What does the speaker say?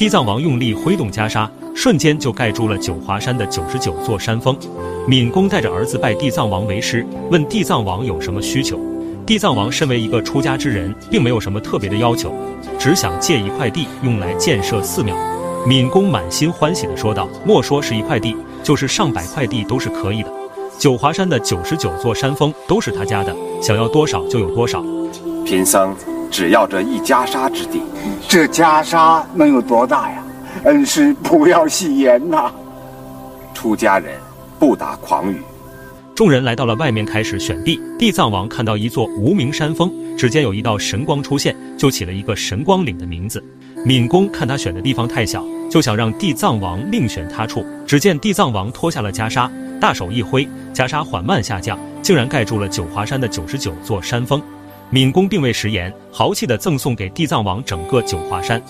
地藏王用力挥动袈裟，瞬间就盖住了九华山的九十九座山峰。敏公带着儿子拜地藏王为师，问地藏王有什么需求。地藏王身为一个出家之人，并没有什么特别的要求，只想借一块地用来建设寺庙。敏公满心欢喜地说道：“莫说是一块地，就是上百块地都是可以的。九华山的九十九座山峰都是他家的，想要多少就有多少。贫僧只要这一袈裟之地。”这袈裟能有多大呀？恩师不要戏言呐！出家人不打诳语。众人来到了外面，开始选地。地藏王看到一座无名山峰，只见有一道神光出现，就起了一个神光岭的名字。敏公看他选的地方太小，就想让地藏王另选他处。只见地藏王脱下了袈裟，大手一挥，袈裟缓慢下降，竟然盖住了九华山的九十九座山峰。闵公并未食言，豪气地赠送给地藏王整个九华山。